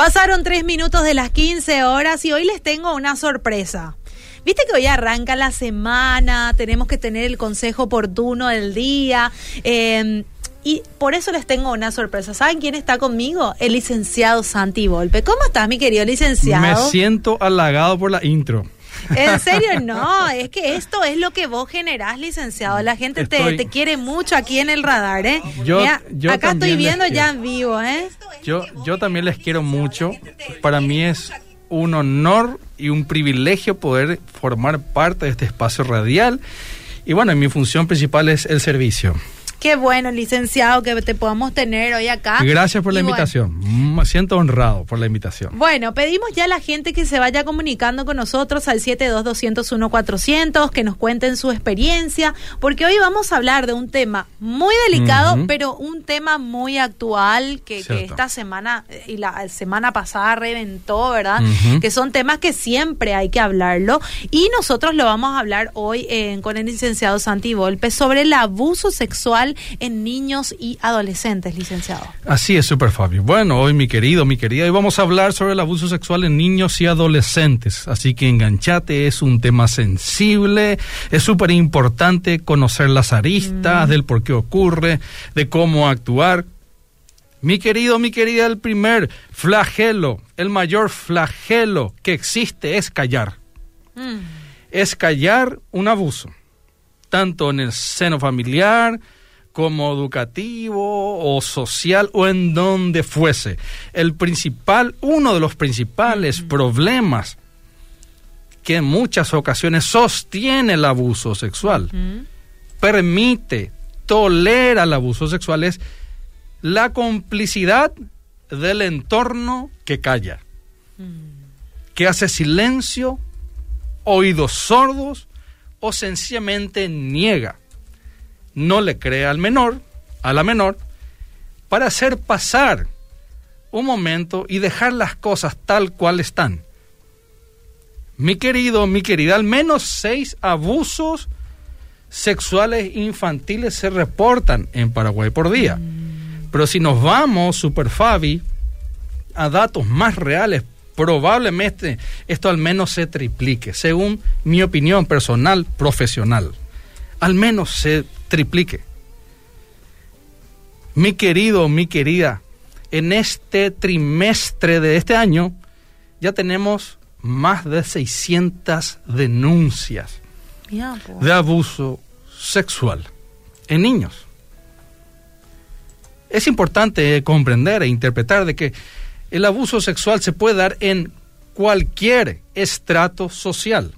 Pasaron tres minutos de las 15 horas y hoy les tengo una sorpresa. Viste que hoy arranca la semana, tenemos que tener el consejo oportuno del día. Eh, y por eso les tengo una sorpresa. ¿Saben quién está conmigo? El licenciado Santi Volpe. ¿Cómo estás, mi querido licenciado? Me siento halagado por la intro. En serio, no, es que esto es lo que vos generás, licenciado. La gente te, te, quiere mucho aquí en el radar, ¿eh? Yo, acá estoy viendo ya en vivo, ¿eh? Yo, yo también les quiero mucho. Para mí es un honor y un privilegio poder formar parte de este espacio radial. Y bueno, mi función principal es el servicio. Qué bueno, licenciado, que te podamos tener hoy acá. Gracias por la invitación. Me siento honrado por la invitación. Bueno, pedimos ya a la gente que se vaya comunicando con nosotros al 72201-400, que nos cuenten su experiencia, porque hoy vamos a hablar de un tema muy delicado, pero un tema muy actual que, esta semana y la semana pasada reventó, ¿verdad? Que son temas que siempre hay que hablarlo. Y nosotros lo vamos a hablar hoy eh, con el licenciado Santi Volpe sobre el abuso sexual en niños y adolescentes, licenciado. Así es, Super Fabio. Bueno, hoy mi querido, mi querida, hoy vamos a hablar sobre el abuso sexual en niños y adolescentes. Así que enganchate, es un tema sensible, es súper importante conocer las aristas mm. del por qué ocurre, de cómo actuar. Mi querido, mi querida, el primer flagelo, el mayor flagelo que existe es callar. Mm. Es callar un abuso, tanto en el seno familiar, como educativo o social o en donde fuese. El principal, uno de los principales problemas que en muchas ocasiones sostiene el abuso sexual, permite, tolera el abuso sexual es la complicidad del entorno que calla, que hace silencio, oídos sordos o sencillamente niega no le cree al menor, a la menor, para hacer pasar un momento y dejar las cosas tal cual están. Mi querido, mi querida, al menos seis abusos sexuales infantiles se reportan en Paraguay por día. Pero si nos vamos, Super Fabi, a datos más reales, probablemente esto al menos se triplique, según mi opinión personal, profesional. Al menos se triplique. Mi querido, mi querida, en este trimestre de este año ya tenemos más de 600 denuncias de abuso sexual en niños. Es importante comprender e interpretar de que el abuso sexual se puede dar en cualquier estrato social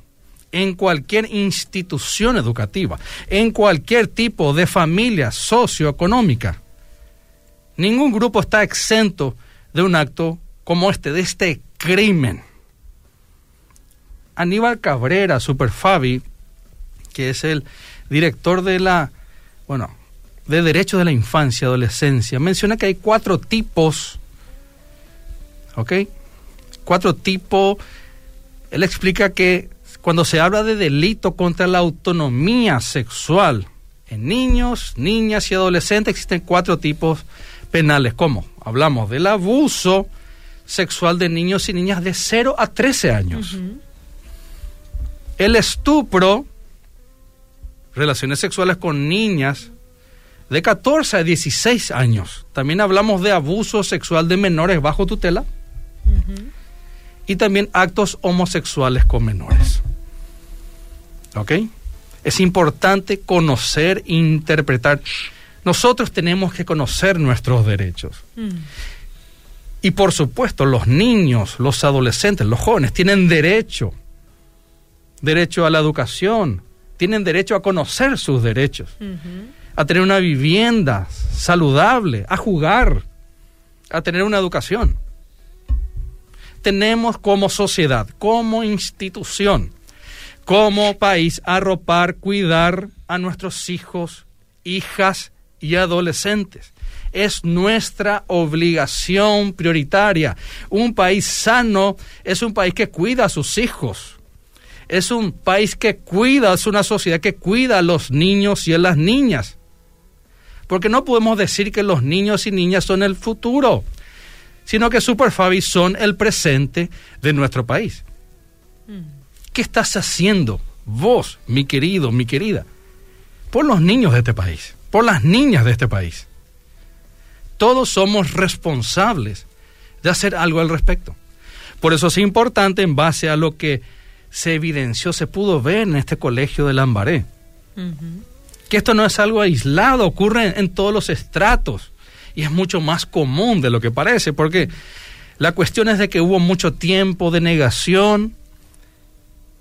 en cualquier institución educativa, en cualquier tipo de familia socioeconómica. Ningún grupo está exento de un acto como este, de este crimen. Aníbal Cabrera, Superfabi, que es el director de la, bueno, de Derechos de la Infancia y Adolescencia, menciona que hay cuatro tipos, ¿ok? Cuatro tipos. Él explica que cuando se habla de delito contra la autonomía sexual en niños, niñas y adolescentes, existen cuatro tipos penales. ¿Cómo? Hablamos del abuso sexual de niños y niñas de 0 a 13 años. El estupro, relaciones sexuales con niñas de 14 a 16 años. También hablamos de abuso sexual de menores bajo tutela. Y también actos homosexuales con menores. ¿Ok? Es importante conocer, interpretar. Nosotros tenemos que conocer nuestros derechos. Mm. Y por supuesto, los niños, los adolescentes, los jóvenes tienen derecho. Derecho a la educación, tienen derecho a conocer sus derechos, a tener una vivienda saludable, a jugar, a tener una educación. Tenemos como sociedad, como institución, como país arropar, cuidar a nuestros hijos, hijas y adolescentes. Es nuestra obligación prioritaria. Un país sano es un país que cuida a sus hijos. Es un país que cuida, es una sociedad que cuida a los niños y a las niñas. Porque no podemos decir que los niños y niñas son el futuro. Sino que Superfabi son el presente de nuestro país. ¿Qué estás haciendo vos, mi querido, mi querida, por los niños de este país, por las niñas de este país? Todos somos responsables de hacer algo al respecto. Por eso es importante en base a lo que se evidenció, se pudo ver en este colegio de Lambaré. Que esto no es algo aislado, ocurre en, todos los estratos y es mucho más común de lo que parece, porque la cuestión es de que hubo mucho tiempo de negación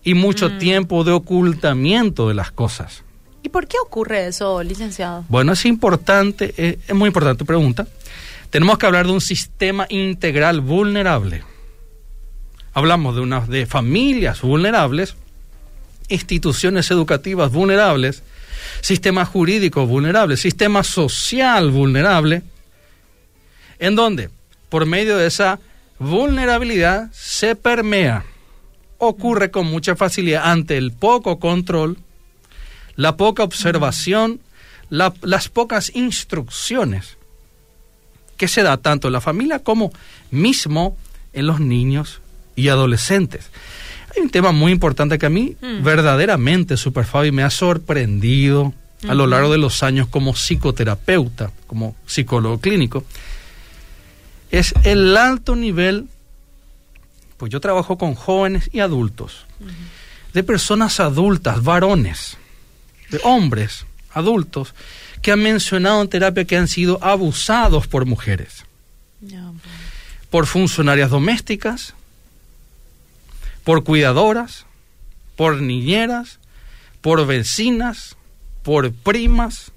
y mucho mm. tiempo de ocultamiento de las cosas. ¿Y por qué ocurre eso, licenciado? Bueno, es importante, eh, es muy importante tu pregunta. Tenemos que hablar de un sistema integral vulnerable. Hablamos de unas de familias vulnerables, instituciones educativas vulnerables, sistema jurídico vulnerable, sistema social vulnerable, en donde por medio de esa vulnerabilidad se permea, ocurre con mucha facilidad ante el poco control, la poca observación, las pocas instrucciones que se da tanto en la familia como mismo en los niños y adolescentes. Hay un tema muy importante que a mí mm. verdaderamente, Super Fabi, me ha sorprendido a lo largo de los años como psicoterapeuta, como psicólogo clínico, es el alto nivel, pues yo trabajo con jóvenes y adultos, de personas adultas, varones, de hombres adultos, que han mencionado en terapia que han sido abusados por mujeres, por funcionarias domésticas, por cuidadoras, por niñeras, por vecinas, por primas.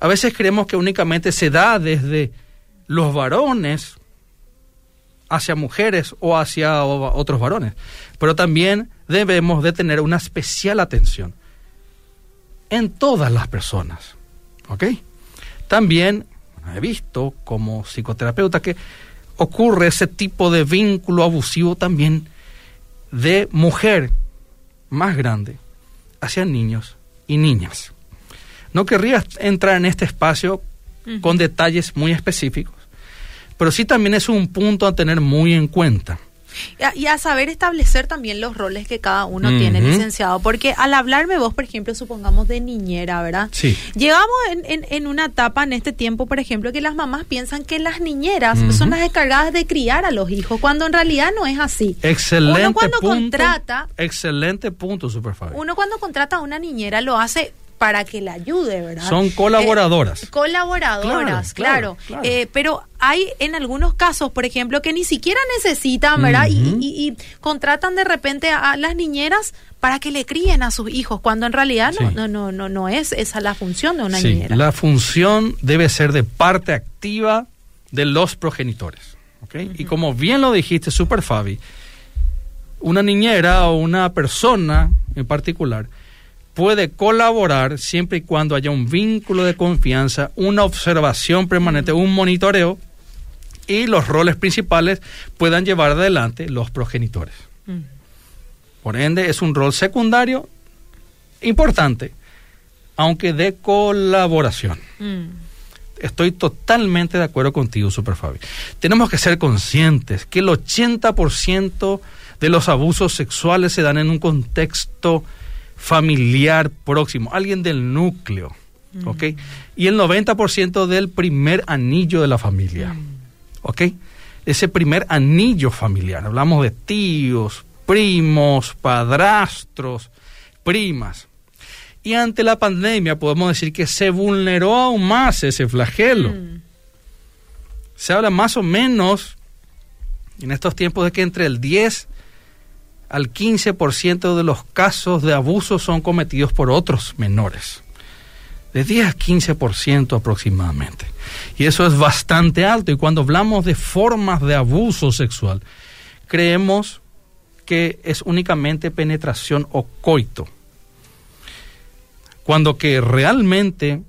A veces creemos que únicamente se da desde los varones hacia mujeres o hacia otros varones, pero también debemos de tener una especial atención en todas las personas. ¿Ok? También he visto como psicoterapeuta que ocurre ese tipo de vínculo abusivo también de mujer más grande hacia niños y niñas. No querría entrar en este espacio con detalles muy específicos, pero sí también es un punto a tener muy en cuenta. Y a, saber establecer también los roles que cada uno tiene, licenciado. Porque al hablarme vos, por ejemplo, supongamos de niñera, ¿verdad? Sí. Llegamos en, en, una etapa en este tiempo, por ejemplo, que las mamás piensan que las niñeras son las encargadas de criar a los hijos, cuando en realidad no es así. Excelente uno cuando punto. Contrata, excelente punto, Superfabio. Uno cuando contrata a una niñera lo hace para que la ayude, ¿verdad? Son colaboradoras. Eh, colaboradoras, claro. Eh, pero hay en algunos casos, por ejemplo, que ni siquiera necesitan, ¿verdad? y, contratan de repente a, las niñeras para que le críen a sus hijos, cuando en realidad no, no, no, no, es esa la función de una niñera. La función debe ser de parte activa de los progenitores. ¿okay? Y como bien lo dijiste, Super Fabi, una niñera o una persona en particular puede colaborar siempre y cuando haya un vínculo de confianza, una observación permanente, un monitoreo y los roles principales puedan llevar adelante los progenitores. Mm. Por ende, es un rol secundario importante, aunque de colaboración. Mm. Estoy totalmente de acuerdo contigo, Super Fabi. Tenemos que ser conscientes que el 80% de los abusos sexuales se dan en un contexto familiar próximo, alguien del núcleo, ¿ok? Y el 90% del primer anillo de la familia, ¿ok? Ese primer anillo familiar, hablamos de tíos, primos, padrastros, primas. Y ante la pandemia podemos decir que se vulneró aún más ese flagelo. Se habla más o menos en estos tiempos de que entre el 10 al 15% de los casos de abuso son cometidos por otros menores. De 10 a 15% aproximadamente. Y eso es bastante alto. Y cuando hablamos de formas de abuso sexual, creemos que es únicamente penetración o coito. Cuando que realmente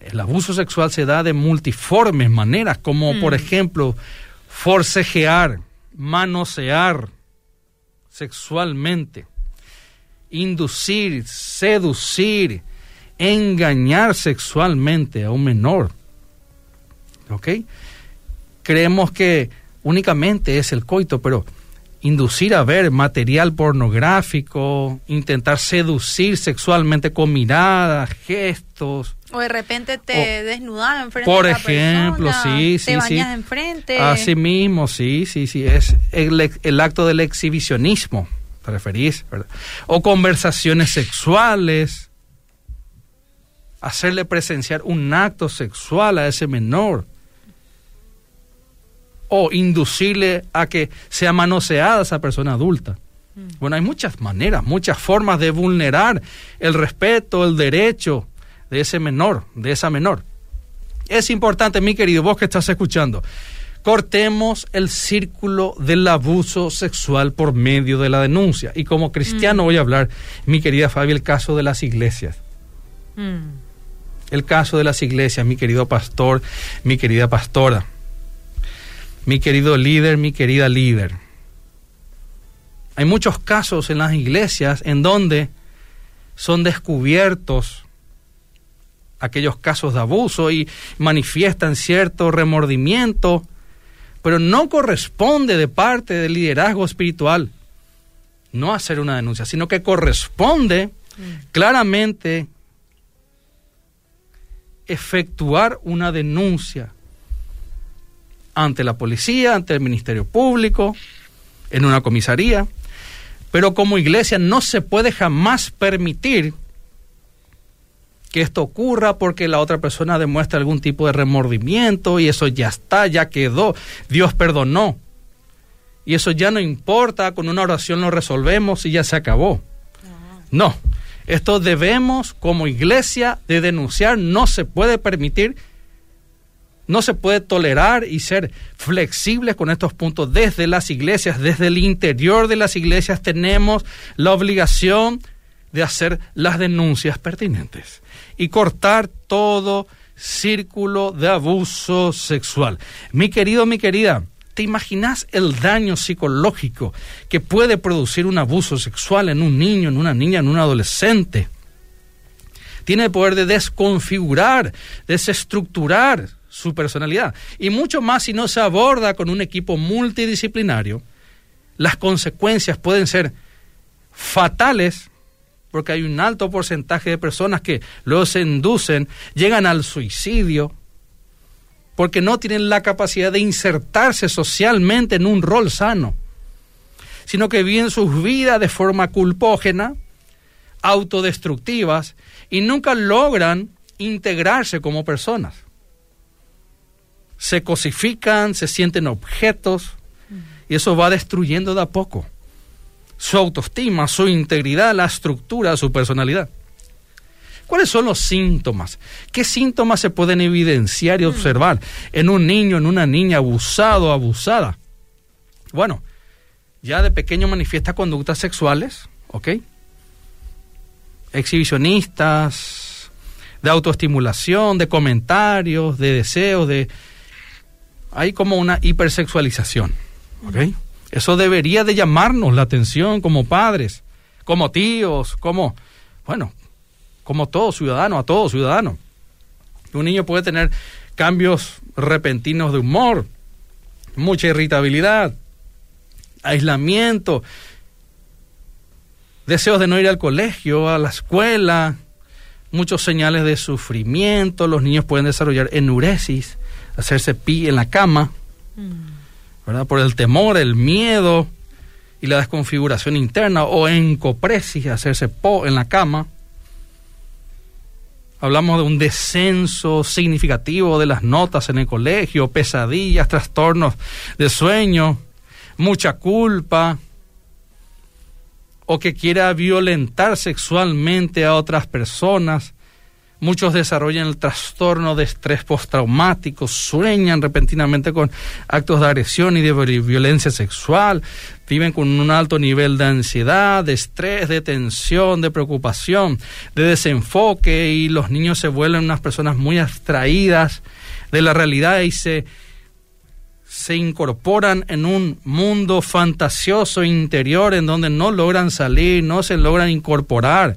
el abuso sexual se da de multiformes maneras, como por mm. ejemplo forcejear, manosear, sexualmente, inducir, seducir, engañar sexualmente a un menor. ¿Ok? creemos que únicamente es el coito, pero inducir a ver material pornográfico, intentar seducir sexualmente con miradas, gestos. O de repente te desnudan enfrente por de la ejemplo, persona, sí, te sí, sí. bañas enfrente. Así mismo, sí, sí, sí, es el, el acto del exhibicionismo, te referís, ¿verdad? O conversaciones sexuales, hacerle presenciar un acto sexual a ese menor, o inducirle a que sea manoseada esa persona adulta. Bueno, hay muchas maneras, muchas formas de vulnerar el respeto, el derecho de ese menor, de esa menor. Es importante, mi querido, vos que estás escuchando, cortemos el círculo del abuso sexual por medio de la denuncia. Y como cristiano voy a hablar, mi querida Fabi, el caso de las iglesias. Mm. El caso de las iglesias, mi querido pastor, mi querida pastora, mi querido líder, mi querida líder. Hay muchos casos en las iglesias en donde son descubiertos aquellos casos de abuso y manifiestan cierto remordimiento, pero no corresponde de parte del liderazgo espiritual no hacer una denuncia, sino que corresponde claramente efectuar una denuncia ante la policía, ante el Ministerio Público, en una comisaría, pero como iglesia no se puede jamás permitir que esto ocurra porque la otra persona demuestra algún tipo de remordimiento y eso ya está, ya quedó, Dios perdonó. Y eso ya no importa, con una oración lo resolvemos y ya se acabó. No, esto debemos como iglesia de denunciar, no se puede permitir, no se puede tolerar y ser flexibles con estos puntos desde las iglesias, desde el interior de las iglesias tenemos la obligación de hacer las denuncias pertinentes y cortar todo círculo de abuso sexual. Mi querido, mi querida, ¿te imaginas el daño psicológico que puede producir un abuso sexual en un niño, en una niña, en un adolescente? Tiene el poder de desconfigurar, desestructurar su personalidad. Y mucho más si no se aborda con un equipo multidisciplinario, las consecuencias pueden ser fatales porque hay un alto porcentaje de personas que luego se inducen, llegan al suicidio, porque no tienen la capacidad de insertarse socialmente en un rol sano, sino que viven sus vidas de forma culpógena, autodestructivas, y nunca logran integrarse como personas. Se cosifican, se sienten objetos, y eso va destruyendo de a poco su autoestima, su integridad, la estructura, su personalidad. ¿Cuáles son los síntomas? ¿Qué síntomas se pueden evidenciar y observar en un niño, en una niña abusado abusada? Bueno, ya de pequeño manifiesta conductas sexuales, ¿ok? Exhibicionistas, de autoestimulación, de comentarios, de deseos, de... Hay como una hipersexualización, ¿ok? Eso debería de llamarnos la atención como padres, como tíos, como, bueno, como todo ciudadano, a todo ciudadano. Un niño puede tener cambios repentinos de humor, mucha irritabilidad, aislamiento, deseos de no ir al colegio, a la escuela, muchos señales de sufrimiento, los niños pueden desarrollar enuresis, hacerse pi en la cama, ¿verdad? Por el temor, el miedo y la desconfiguración interna, o encopresis, hacerse po en la cama. Hablamos de un descenso significativo de las notas en el colegio, pesadillas, trastornos de sueño, mucha culpa, o que quiera violentar sexualmente a otras personas. Muchos desarrollan el trastorno de estrés postraumático, sueñan repentinamente con actos de agresión y de violencia sexual, viven con un alto nivel de ansiedad, de estrés, de tensión, de preocupación, de desenfoque y los niños se vuelven unas personas muy abstraídas de la realidad y se se incorporan en un mundo fantasioso interior en donde no logran salir, no se logran incorporar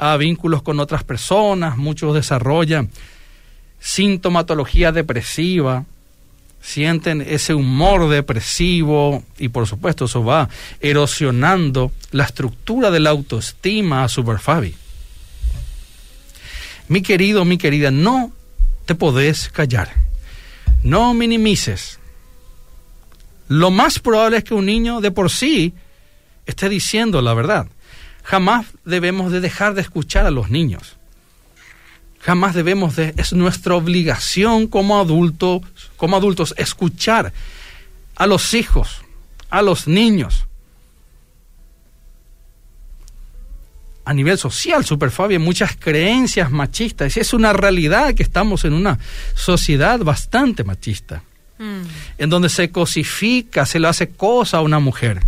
a vínculos con otras personas, muchos desarrollan sintomatología depresiva, sienten ese humor depresivo y por supuesto eso va erosionando la estructura de la autoestima a Superfabi. Mi querido, mi querida, no te podés callar. No minimices. Lo más probable es que un niño de por sí esté diciendo la verdad. Jamás debemos de dejar de escuchar a los niños. Jamás debemos de, es nuestra obligación como adultos, como adultos, escuchar a los hijos, a los niños. A nivel social, Superfabio, hay muchas creencias machistas. Es una realidad que estamos en una sociedad bastante machista, mm. en donde se cosifica, se le hace cosa a una mujer.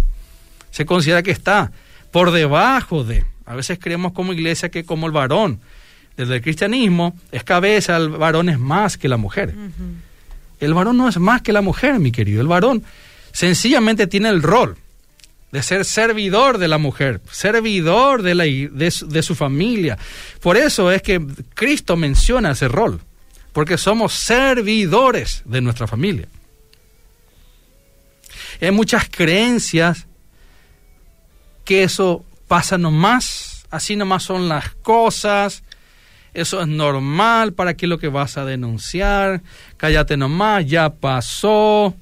Se considera que está por debajo de. A veces creemos como iglesia que como el varón desde el cristianismo es cabeza, el varón es más que la mujer. El varón no es más que la mujer, mi querido. El varón sencillamente tiene el rol de ser servidor de la mujer, servidor de, la, de, su, de su familia. Por eso es que Cristo menciona ese rol, porque somos servidores de nuestra familia. Hay muchas creencias que eso pasa nomás, así nomás son las cosas, eso es normal, ¿para qué lo que vas a denunciar? Cállate nomás, ya pasó.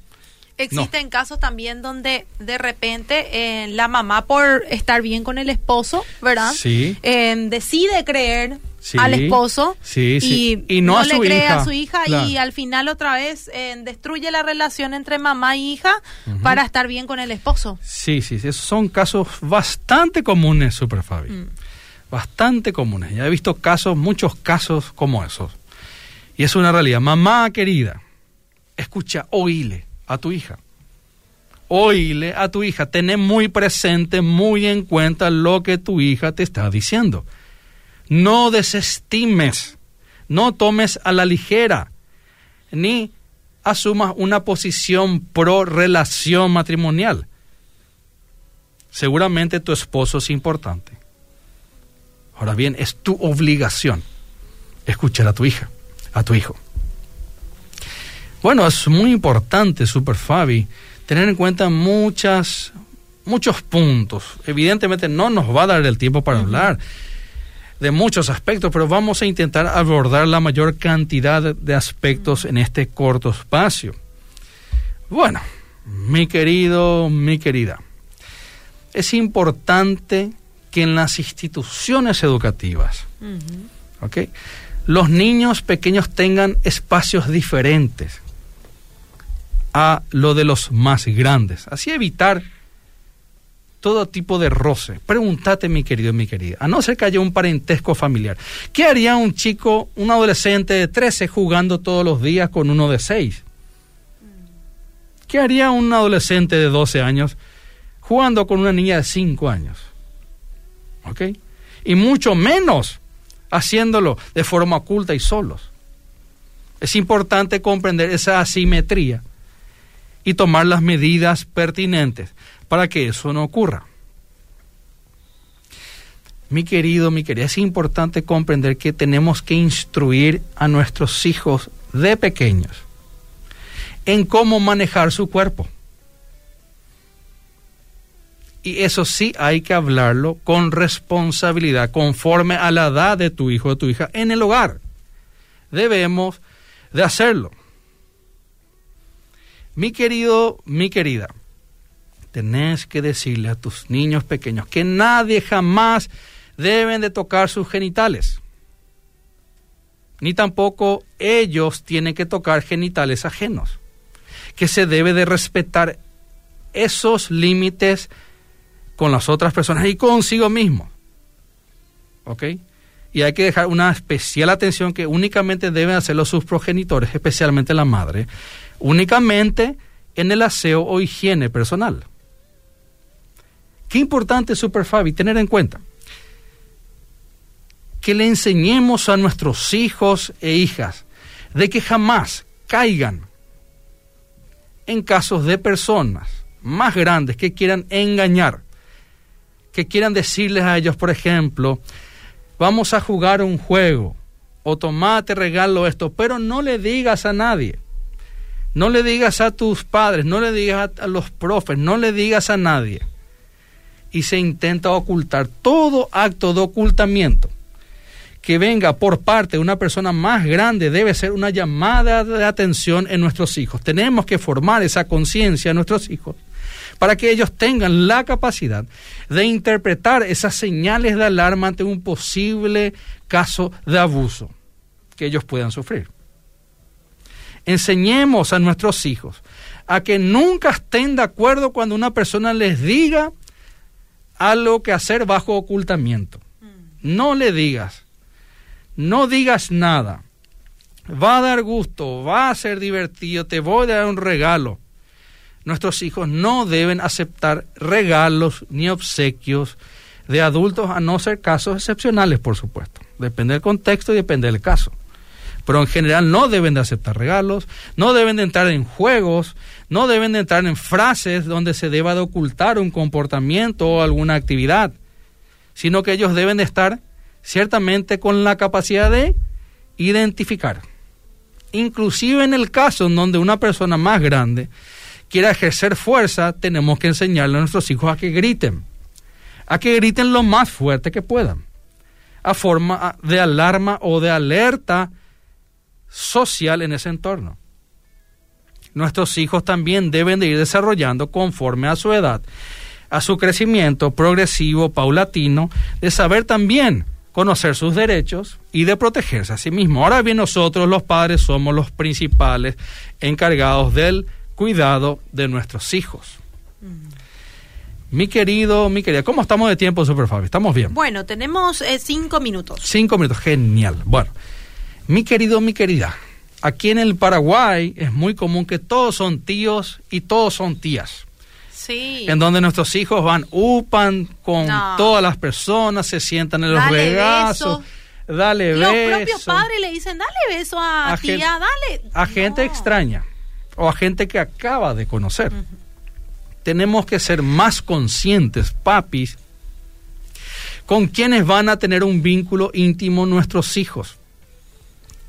Existen casos también donde de repente eh, la mamá por estar bien con el esposo, ¿verdad? Sí. Eh, decide creer al esposo y, y, no, le cree a su hija y al final otra vez eh, destruye la relación entre mamá y hija para estar bien con el esposo. Sí, sí, esos son casos bastante comunes, Super Fabi. Mm bastante comunes. Ya he visto casos, muchos casos como esos. Y es una realidad. Mamá querida, escucha, oíle a tu hija. Oíle a tu hija. Ten muy presente, muy en cuenta lo que tu hija te está diciendo. No desestimes, no tomes a la ligera, ni asumas una posición pro relación matrimonial. Seguramente tu esposo es importante Ahora bien, es tu obligación escuchar a tu hija, a tu hijo. Bueno, es muy importante, Super Fabi, tener en cuenta muchas, muchos puntos. Evidentemente no nos va a dar el tiempo para hablar de muchos aspectos, pero vamos a intentar abordar la mayor cantidad de aspectos en este corto espacio. Bueno, mi querido, mi querida, es importante que en las instituciones educativas, los niños pequeños tengan espacios diferentes a lo de los más grandes. Así evitar todo tipo de roce. Pregúntate, mi querido mi querida, a no ser que haya un parentesco familiar, ¿qué haría un chico, un adolescente de 13 jugando todos los días con uno de 6? ¿Qué haría un adolescente de 12 años jugando con una niña de 5 años? ¿Ok? Y mucho menos haciéndolo de forma oculta y solos. Es importante comprender esa asimetría y tomar las medidas pertinentes para que eso no ocurra. Mi querido, mi querida, es importante comprender que tenemos que instruir a nuestros hijos de pequeños en cómo manejar su cuerpo. Y eso sí hay que hablarlo con responsabilidad, conforme a la edad de tu hijo o tu hija en el hogar. Debemos de hacerlo. Mi querido, mi querida, tenés que decirle a tus niños pequeños que nadie jamás deben de tocar sus genitales. Ni tampoco ellos tienen que tocar genitales ajenos. Que se debe de respetar esos límites con las otras personas y consigo mismo. ¿Ok? Y hay que dejar una especial atención que únicamente deben hacerlo sus progenitores, especialmente la madre, únicamente en el aseo o higiene personal. Qué importante, Super Fabi, tener en cuenta que le enseñemos a nuestros hijos e hijas de que jamás caigan en casos de personas más grandes que quieran engañar que quieran decirles a ellos, por ejemplo, vamos a jugar un juego o tomate regalo esto, pero no le digas a nadie. No le digas a tus padres, no le digas a, los profes, no le digas a nadie. Y se intenta ocultar todo acto de ocultamiento que venga por parte de una persona más grande debe ser una llamada de atención en nuestros hijos. Tenemos que formar esa conciencia en nuestros hijos para que ellos tengan la capacidad de interpretar esas señales de alarma ante un posible caso de abuso que ellos puedan sufrir. Enseñemos a nuestros hijos a que nunca estén de acuerdo cuando una persona les diga algo que hacer bajo ocultamiento. No le digas, no digas nada. Va a dar gusto, va a ser divertido, te voy a dar un regalo. Nuestros hijos no deben aceptar regalos ni obsequios de adultos, a no ser casos excepcionales, por supuesto. Depende del contexto y depende del caso pero en general no deben de aceptar regalos, no deben de entrar en juegos, no deben de entrar en frases donde se deba de ocultar un comportamiento o alguna actividad, sino que ellos deben de estar ciertamente con la capacidad de identificar. Inclusive en el caso en donde una persona más grande quiera ejercer fuerza, tenemos que enseñarle a nuestros hijos a que griten, a que griten lo más fuerte que puedan, a forma de alarma o de alerta social en ese entorno. Nuestros hijos también deben de ir desarrollando conforme a su edad, a su crecimiento progresivo, paulatino, de saber también conocer sus derechos y de protegerse a sí mismo. Ahora bien, nosotros los padres somos los principales encargados del cuidado de nuestros hijos. Mm. Mi querido, mi querida, ¿cómo estamos de tiempo, Super Fabi? ¿Estamos bien? Bueno, tenemos eh, cinco minutos. Cinco minutos, genial. Bueno, mi querido, mi querida, aquí en el Paraguay es muy común que todos son tíos y todos son tías. Sí. En donde nuestros hijos van, upan con todas las personas, se sientan en los regazos. Dale beso. Los propios padres le dicen, dale beso a, tía, dale. A gente extraña o a gente que acaba de conocer. Tenemos que ser más conscientes, papis, con quienes van a tener un vínculo íntimo nuestros hijos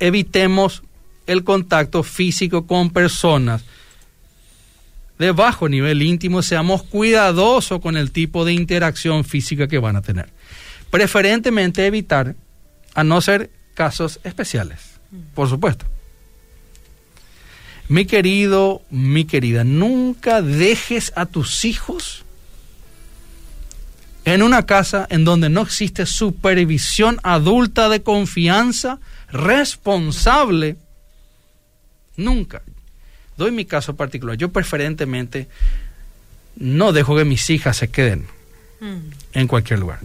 evitemos el contacto físico con personas de bajo nivel íntimo, seamos cuidadosos con el tipo de interacción física que van a tener. Preferentemente evitar, a no ser casos especiales, por supuesto. Mi querido, mi querida, nunca dejes a tus hijos en una casa en donde no existe supervisión adulta de confianza responsable, nunca. Doy mi caso particular. Yo preferentemente no dejo que mis hijas se queden mm. en cualquier lugar.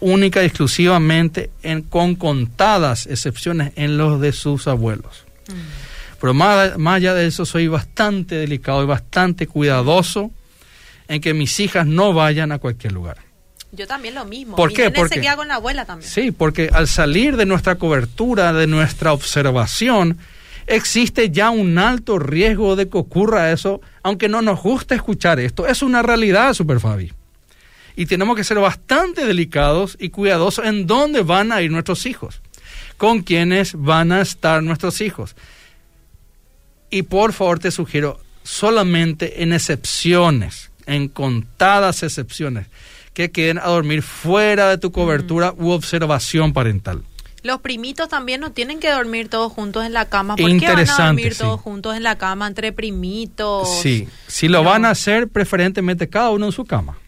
Única y exclusivamente en, con contadas excepciones en los de sus abuelos. Mm. Pero más, más allá de eso, soy bastante delicado y bastante cuidadoso en que mis hijas no vayan a cualquier lugar. Yo también lo mismo. ¿Por qué? Porque se queda con la abuela también. Sí, porque al salir de nuestra cobertura, de nuestra observación, existe ya un alto riesgo de que ocurra eso, aunque no nos guste escuchar esto. Es una realidad, Super Fabi. Y tenemos que ser bastante delicados y cuidadosos en dónde van a ir nuestros hijos, con quiénes van a estar nuestros hijos. Y por favor te sugiero, solamente en excepciones, en contadas excepciones, que queden a dormir fuera de tu cobertura u observación parental. Los primitos también no tienen que dormir todos juntos en la cama. ¿Por qué van a dormir todos juntos en la cama entre primitos? Sí, si lo van a hacer, preferentemente cada uno en su cama.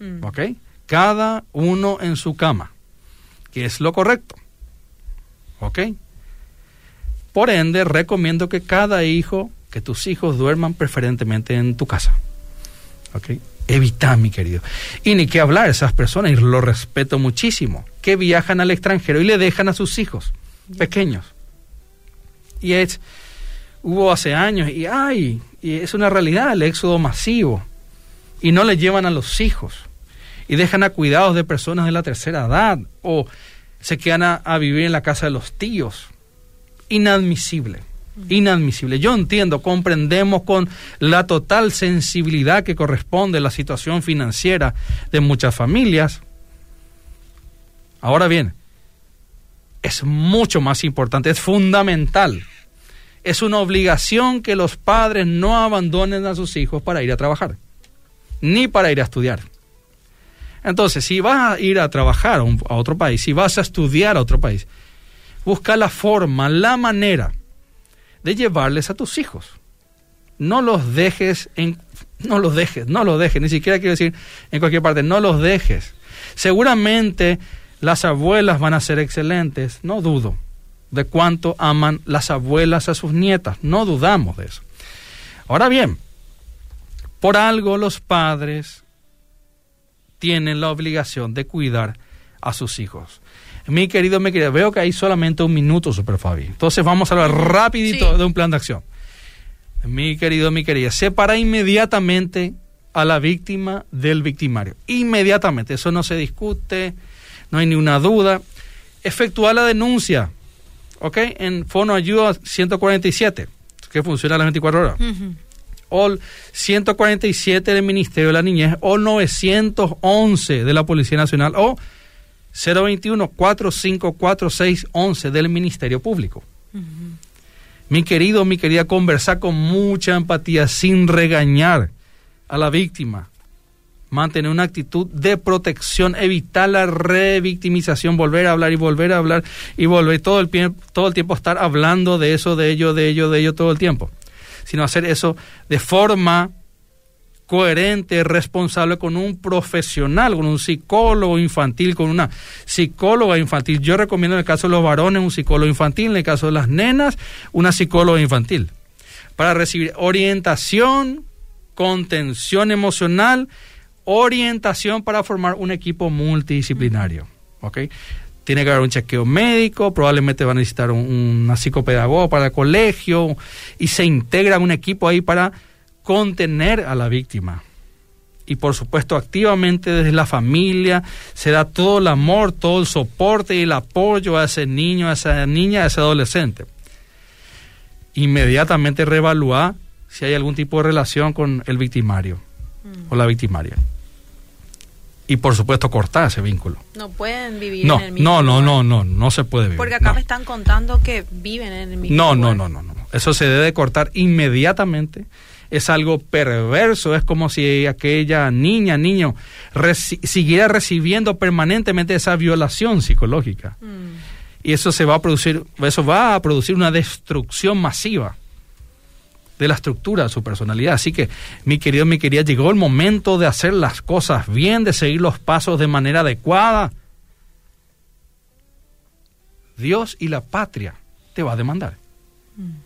Mm. ¿Ok? Cada uno en su cama, que es lo correcto. ¿Ok? Por ende, recomiendo que cada hijo, que tus hijos duerman preferentemente en tu casa. ¿Ok? Evita, mi querido. Y ni qué hablar, esas personas, y lo respeto muchísimo, que viajan al extranjero y le dejan a sus hijos pequeños. Y es, hubo hace años, y ay, y es una realidad el éxodo masivo. Y no le llevan a los hijos. Y dejan a cuidados de personas de la tercera edad. O se quedan a vivir en la casa de los tíos. Inadmisible inadmisible. Yo entiendo, comprendemos con la total sensibilidad que corresponde a la situación financiera de muchas familias. Ahora bien, es mucho más importante, es fundamental es una obligación que los padres no abandonen a sus hijos para ir a trabajar, ni para ir a estudiar. Entonces, si vas a ir a trabajar a, otro país, si vas a estudiar a otro país, busca la forma, la manera de llevarles a tus hijos. No los dejes en no los dejes, no los dejes, ni siquiera quiero decir en cualquier parte, no los dejes. Seguramente las abuelas van a ser excelentes, no dudo de cuánto aman las abuelas a sus nietas, no dudamos de eso. Ahora bien, por algo los padres tienen la obligación de cuidar a sus hijos. Mi querido, mi querida, veo que hay solamente un minuto, Super Fabi. Entonces vamos a hablar rapidito de un plan de acción. Mi querido, mi querida, separa inmediatamente a la víctima del victimario. Inmediatamente, eso no se discute, no hay ni una duda. Efectúa la denuncia, ¿ok? En Fono Ayuda 147, que funciona a las 24 horas. O 147 del Ministerio de la Niñez, o 911 de la Policía Nacional, o 021 454611 del Ministerio Público. Mi querido, mi querida, conversar con mucha empatía, sin regañar a la víctima. Mantener una actitud de protección, evitar la revictimización, volver a hablar y volver a hablar y volver todo el, todo el tiempo estar hablando de eso, de ello, de ello, de ello todo el tiempo. Sino hacer eso de forma coherente, responsable con un profesional, con un psicólogo infantil, con una psicóloga infantil. Yo recomiendo en el caso de los varones un psicólogo infantil, en el caso de las nenas una psicóloga infantil, para recibir orientación, contención emocional, orientación para formar un equipo multidisciplinario. ¿ok? Tiene que haber un chequeo médico, probablemente van a necesitar un, una psicopedagoga para el colegio y se integra un equipo ahí para contener a la víctima. Y por supuesto, activamente desde la familia se da todo el amor, todo el soporte y el apoyo a ese niño, a esa niña, a ese adolescente. Inmediatamente reevaluar si hay algún tipo de relación con el victimario o la victimaria. Y por supuesto cortar ese vínculo. No pueden vivir no, en el mismo No, no, no, no, no se puede vivir. Porque acá me están contando que viven en el mismo No, no, no, no, no. Eso se debe cortar inmediatamente es algo perverso, es como si aquella niña, niño, siguiera recibiendo permanentemente esa violación psicológica. Mm. Y eso se va a producir, eso va a producir una destrucción masiva de la estructura de su personalidad. Así que, mi querido, mi querida, llegó el momento de hacer las cosas bien, de seguir los pasos de manera adecuada. Dios y la patria te va a demandar. Mm.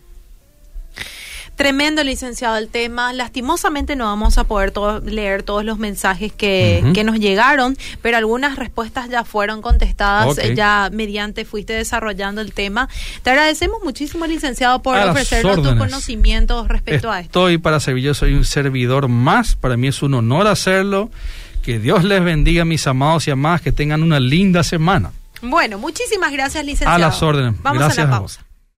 Tremendo, licenciado, el tema. Lastimosamente no vamos a poder leer todos los mensajes que, nos llegaron, pero algunas respuestas ya fueron contestadas, ya mediante fuiste desarrollando el tema. Te agradecemos muchísimo, licenciado, por ofrecernos tus conocimientos respecto a esto. Estoy para servir, yo soy un servidor más, para mí es un honor hacerlo. Que Dios les bendiga, mis amados y amadas, que tengan una linda semana. Bueno, muchísimas gracias, licenciado. A las órdenes. Vamos gracias a la pausa.